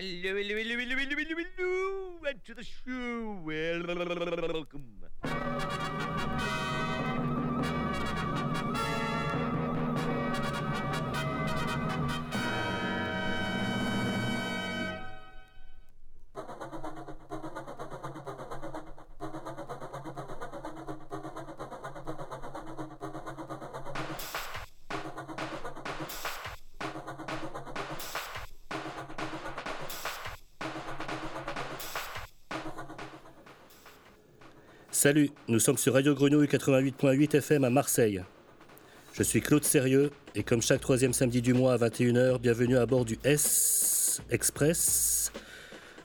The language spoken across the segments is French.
hello, hello, hello, hello, hello, hello, hello, and to the show. Welcome. Salut, nous sommes sur Radio Grenouille 88.8 FM à Marseille. Je suis Claude Sérieux et comme chaque troisième samedi du mois à 21h, bienvenue à bord du S Express,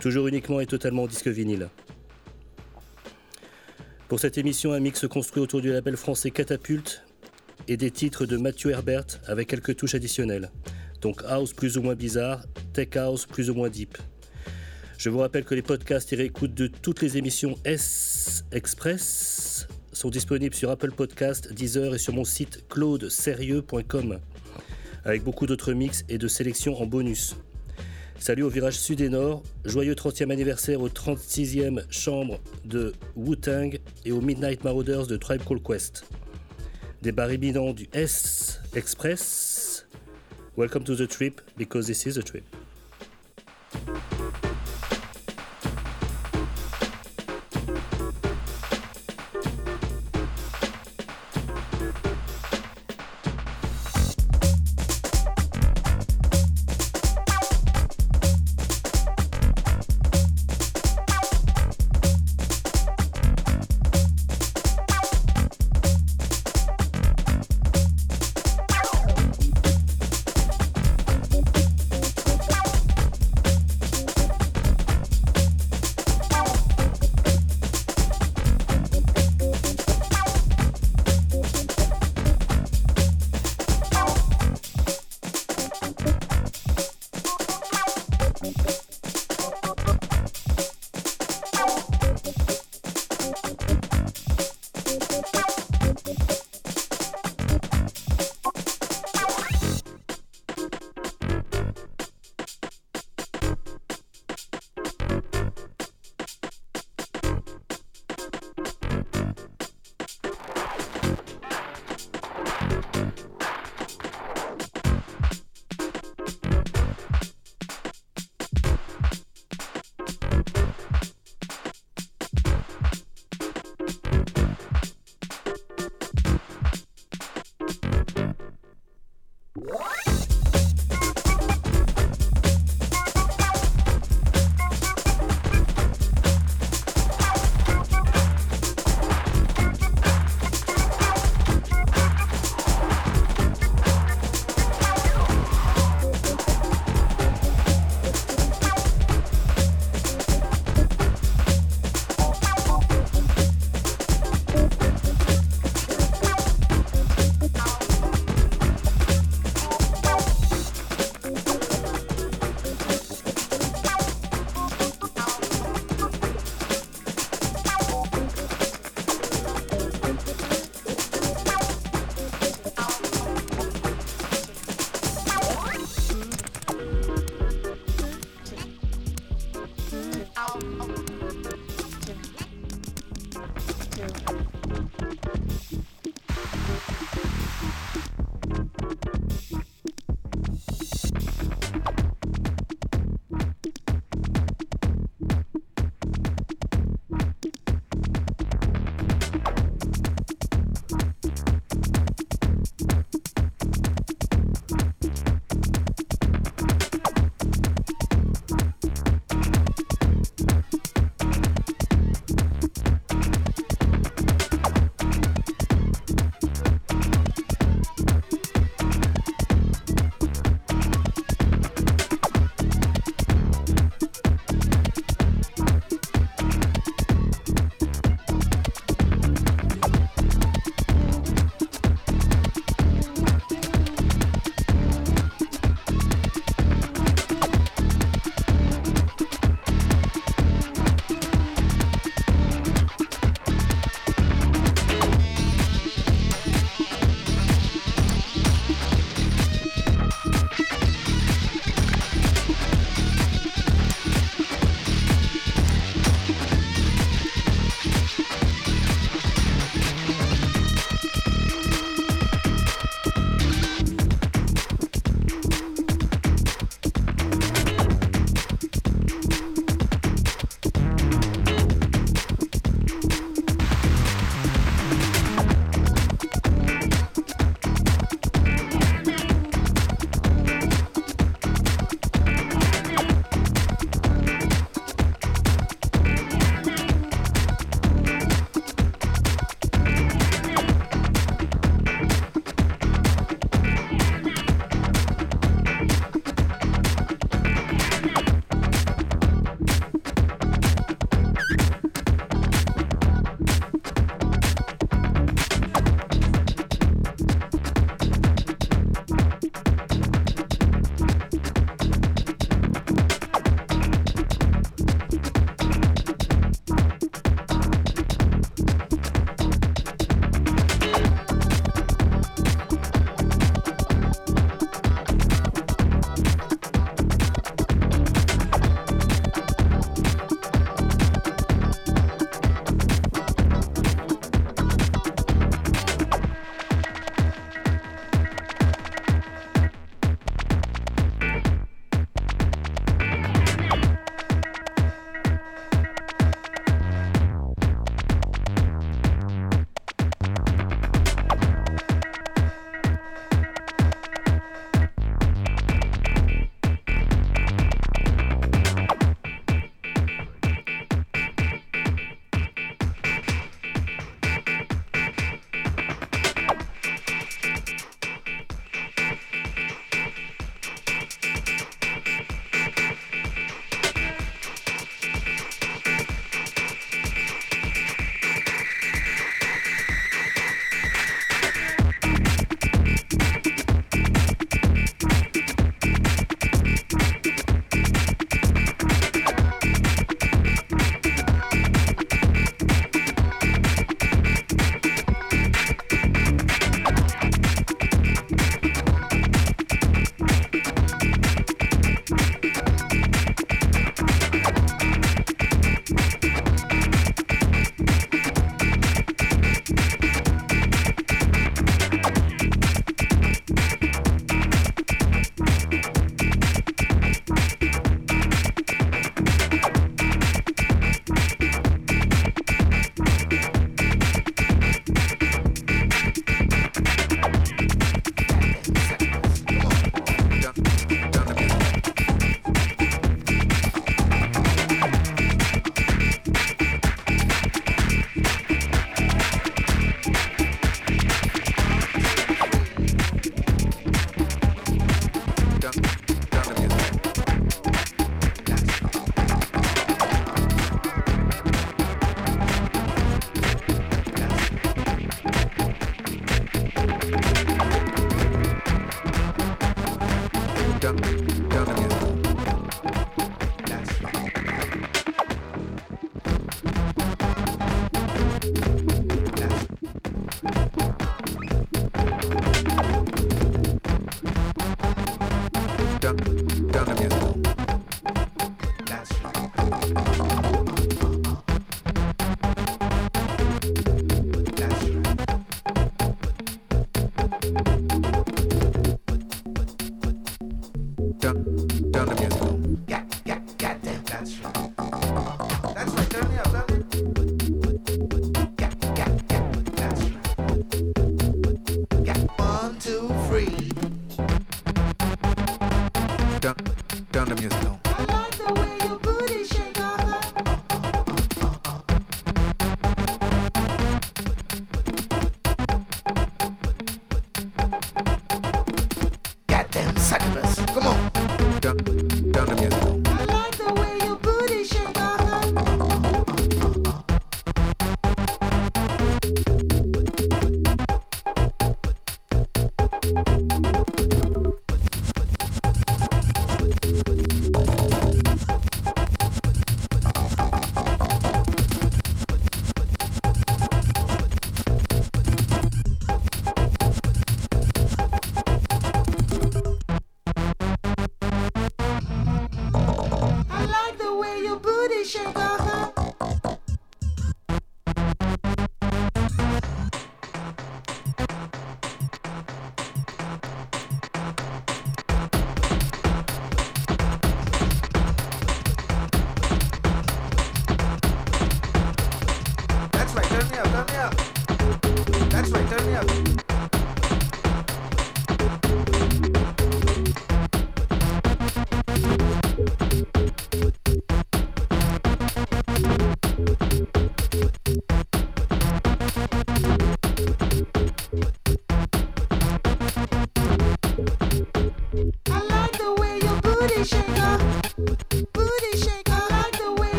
toujours uniquement et totalement en disque vinyle. Pour cette émission, un mix construit autour du label français Catapulte et des titres de Mathieu Herbert avec quelques touches additionnelles. Donc house plus ou moins bizarre, tech house plus ou moins deep. Je vous rappelle que les podcasts et réécoutes de toutes les émissions S Express sont disponibles sur Apple Podcast, Deezer et sur mon site claudesérieux.com avec beaucoup d'autres mix et de sélections en bonus. Salut au virage sud et nord, joyeux 30e anniversaire au 36e chambre de Wu-Tang et au Midnight Marauders de Tribe Called Quest. Des baribinants du S Express. Welcome to the trip because this is a trip.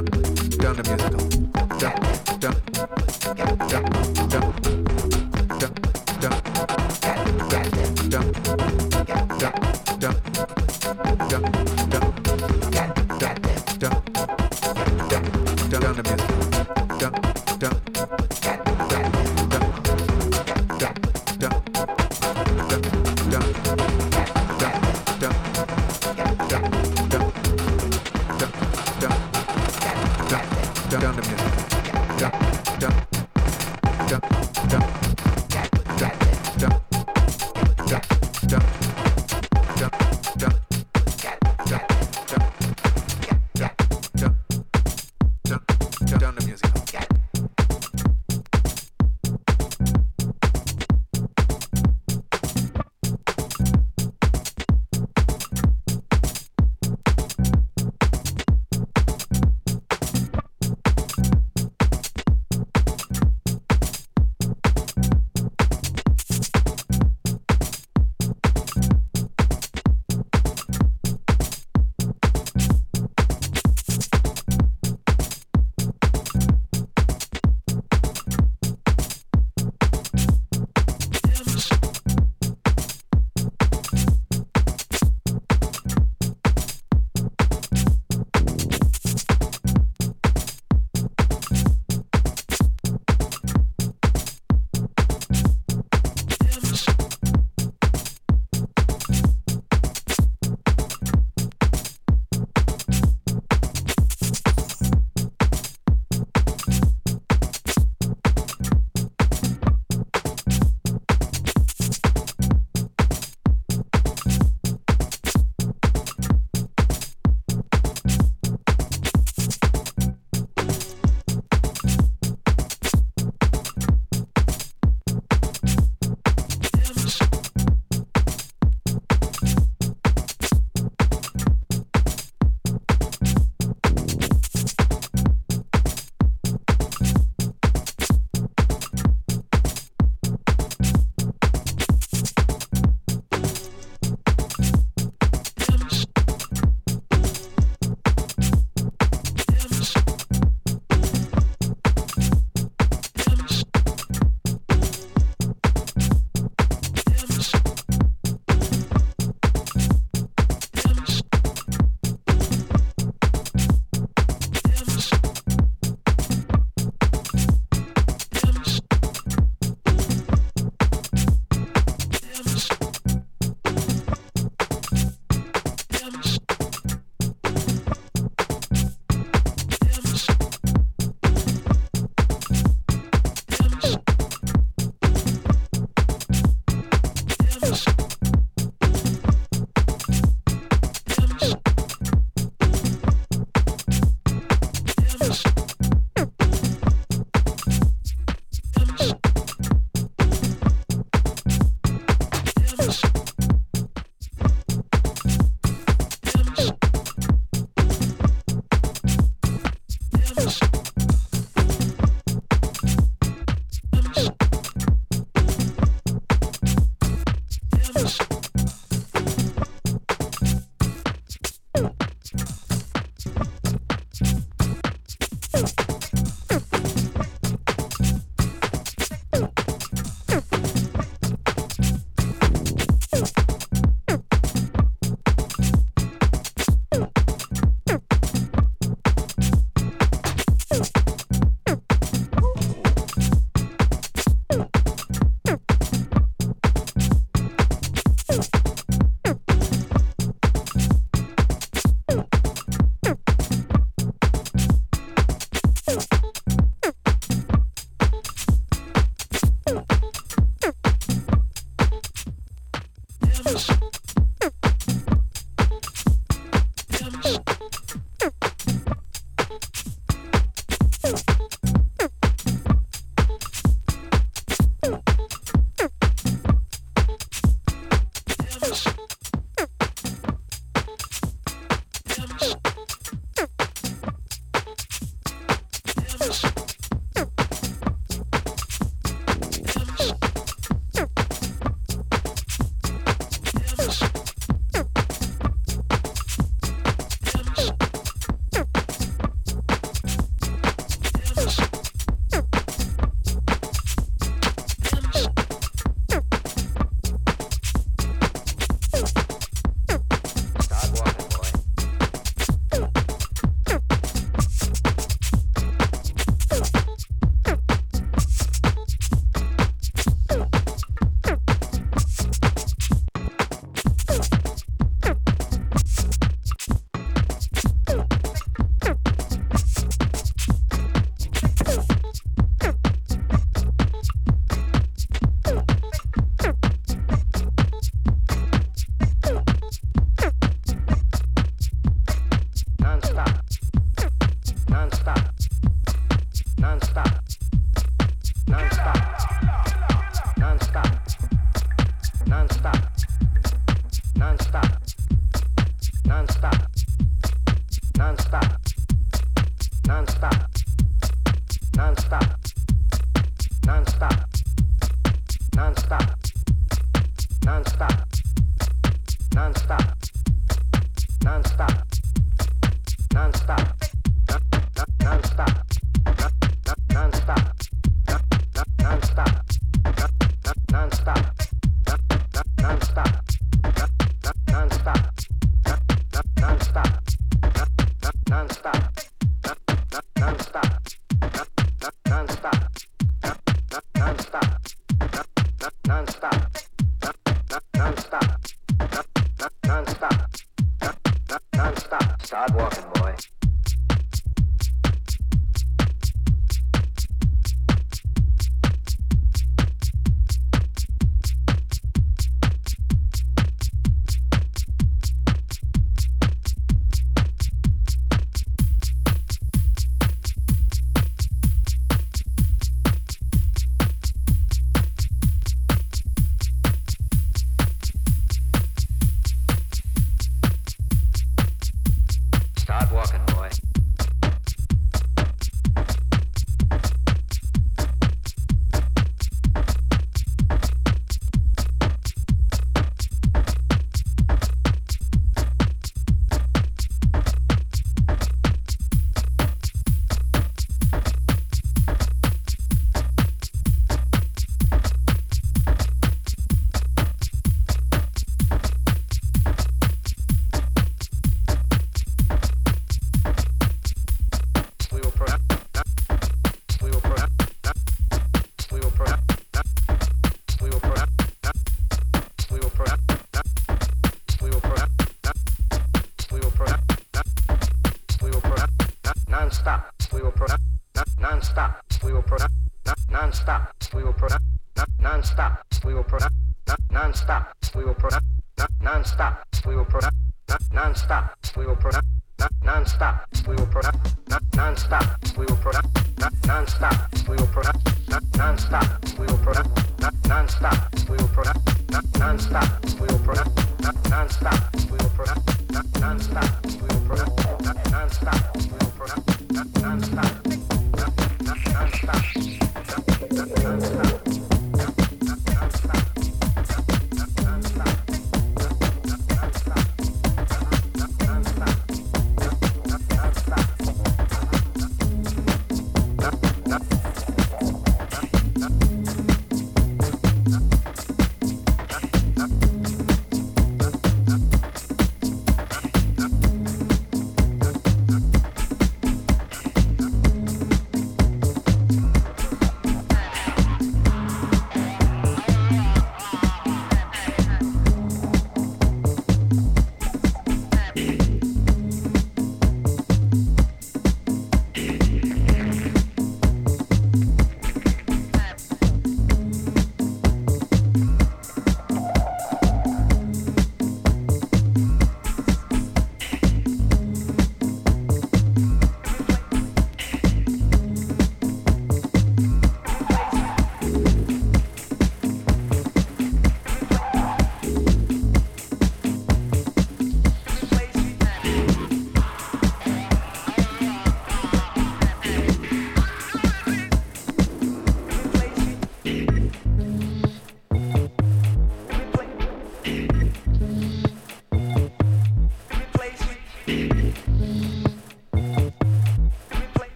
Duckley, done a musical.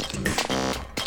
っていう。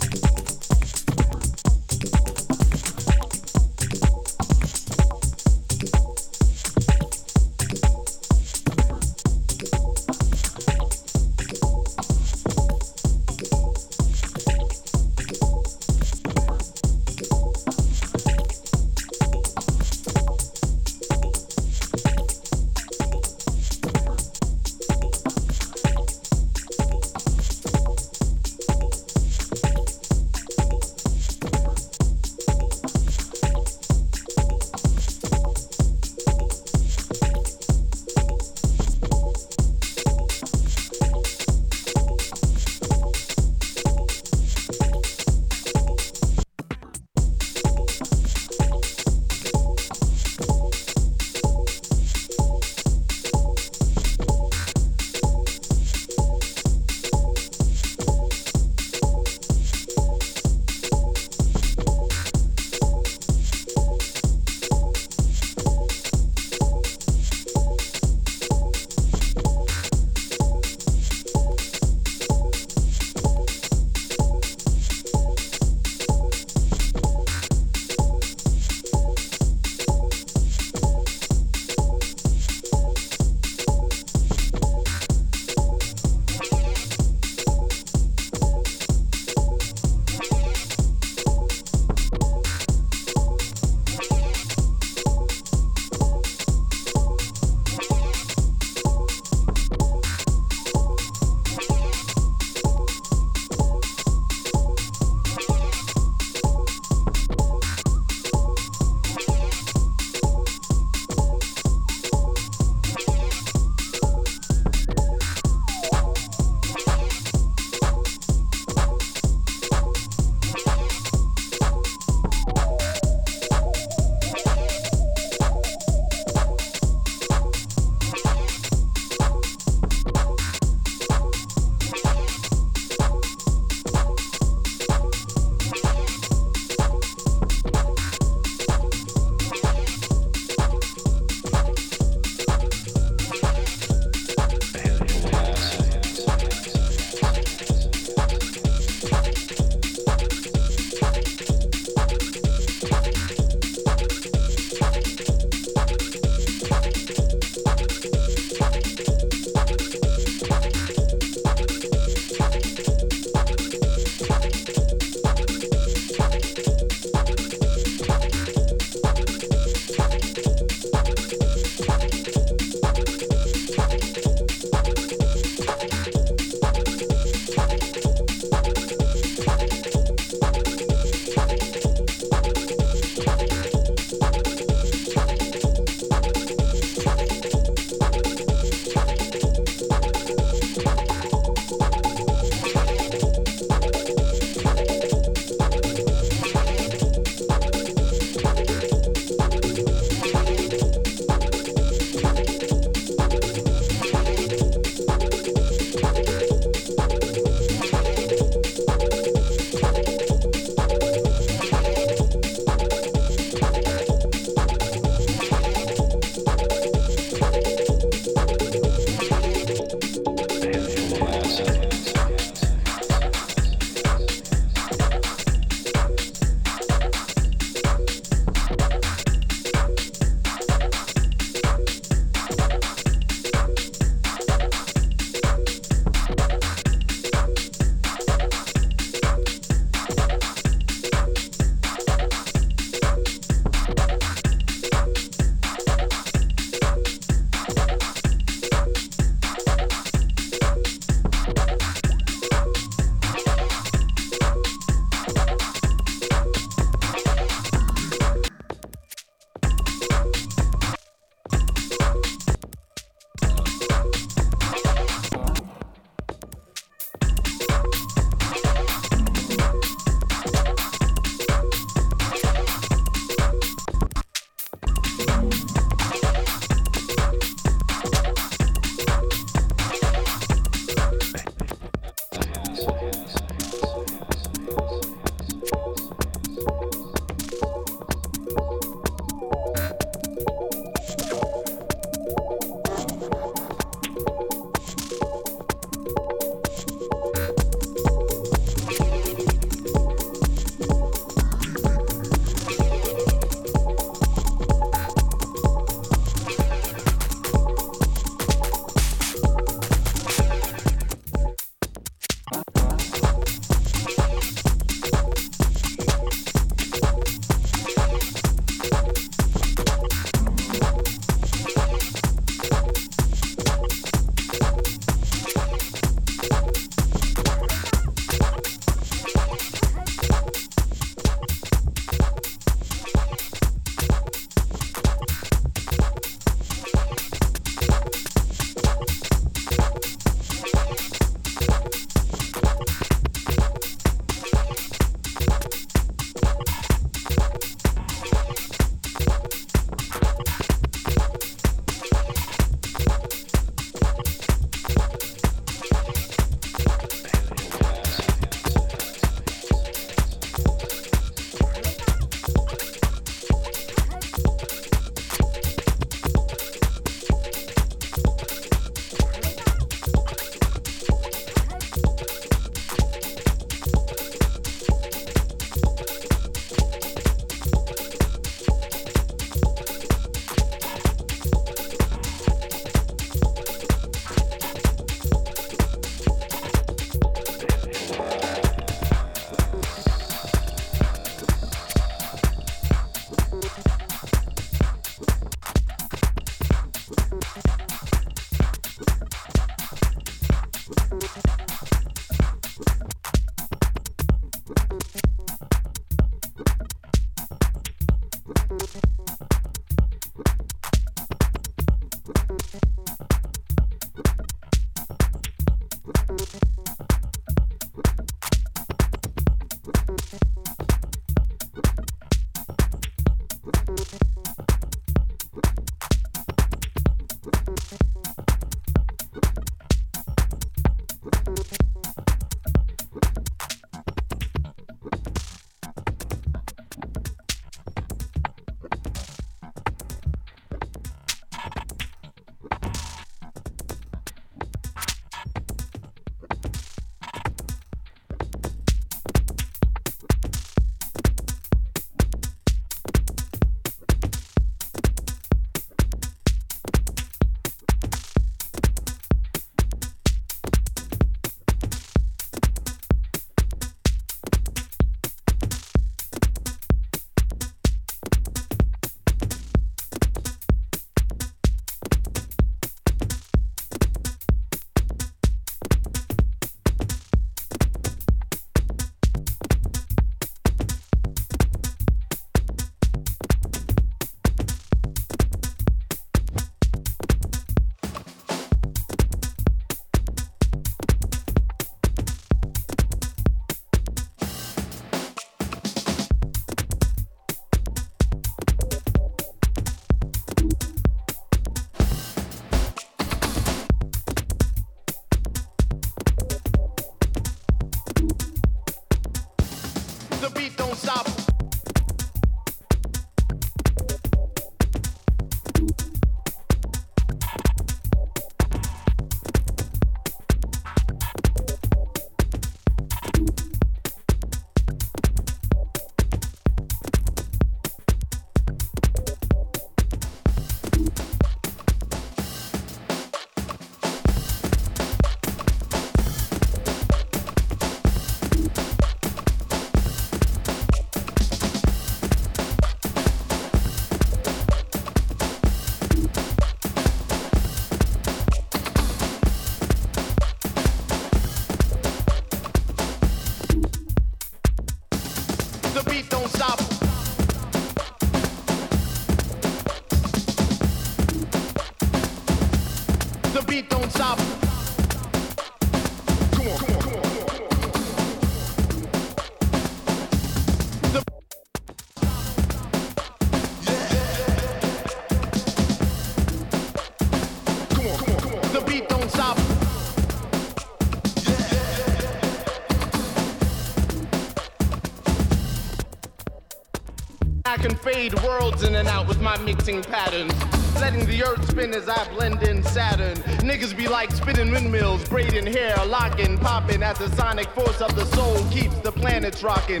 Fade worlds in and out with my mixing patterns. Letting the earth spin as I blend in Saturn. Niggas be like spinning windmills, braiding hair, locking, popping as the sonic force of the soul keeps the planets rocking.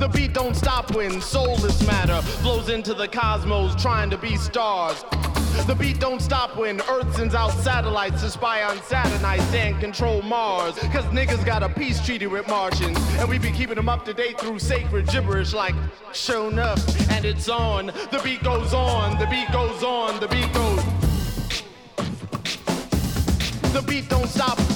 The beat don't stop when soulless matter flows into the cosmos trying to be stars. The beat don't stop when Earth sends out satellites to spy on Saturnites and control Mars. Cause niggas got a peace treaty with Martians. And we be keeping them up to date through sacred gibberish like shown up and it's on. The beat goes on, the beat goes on, the beat goes. The beat don't stop.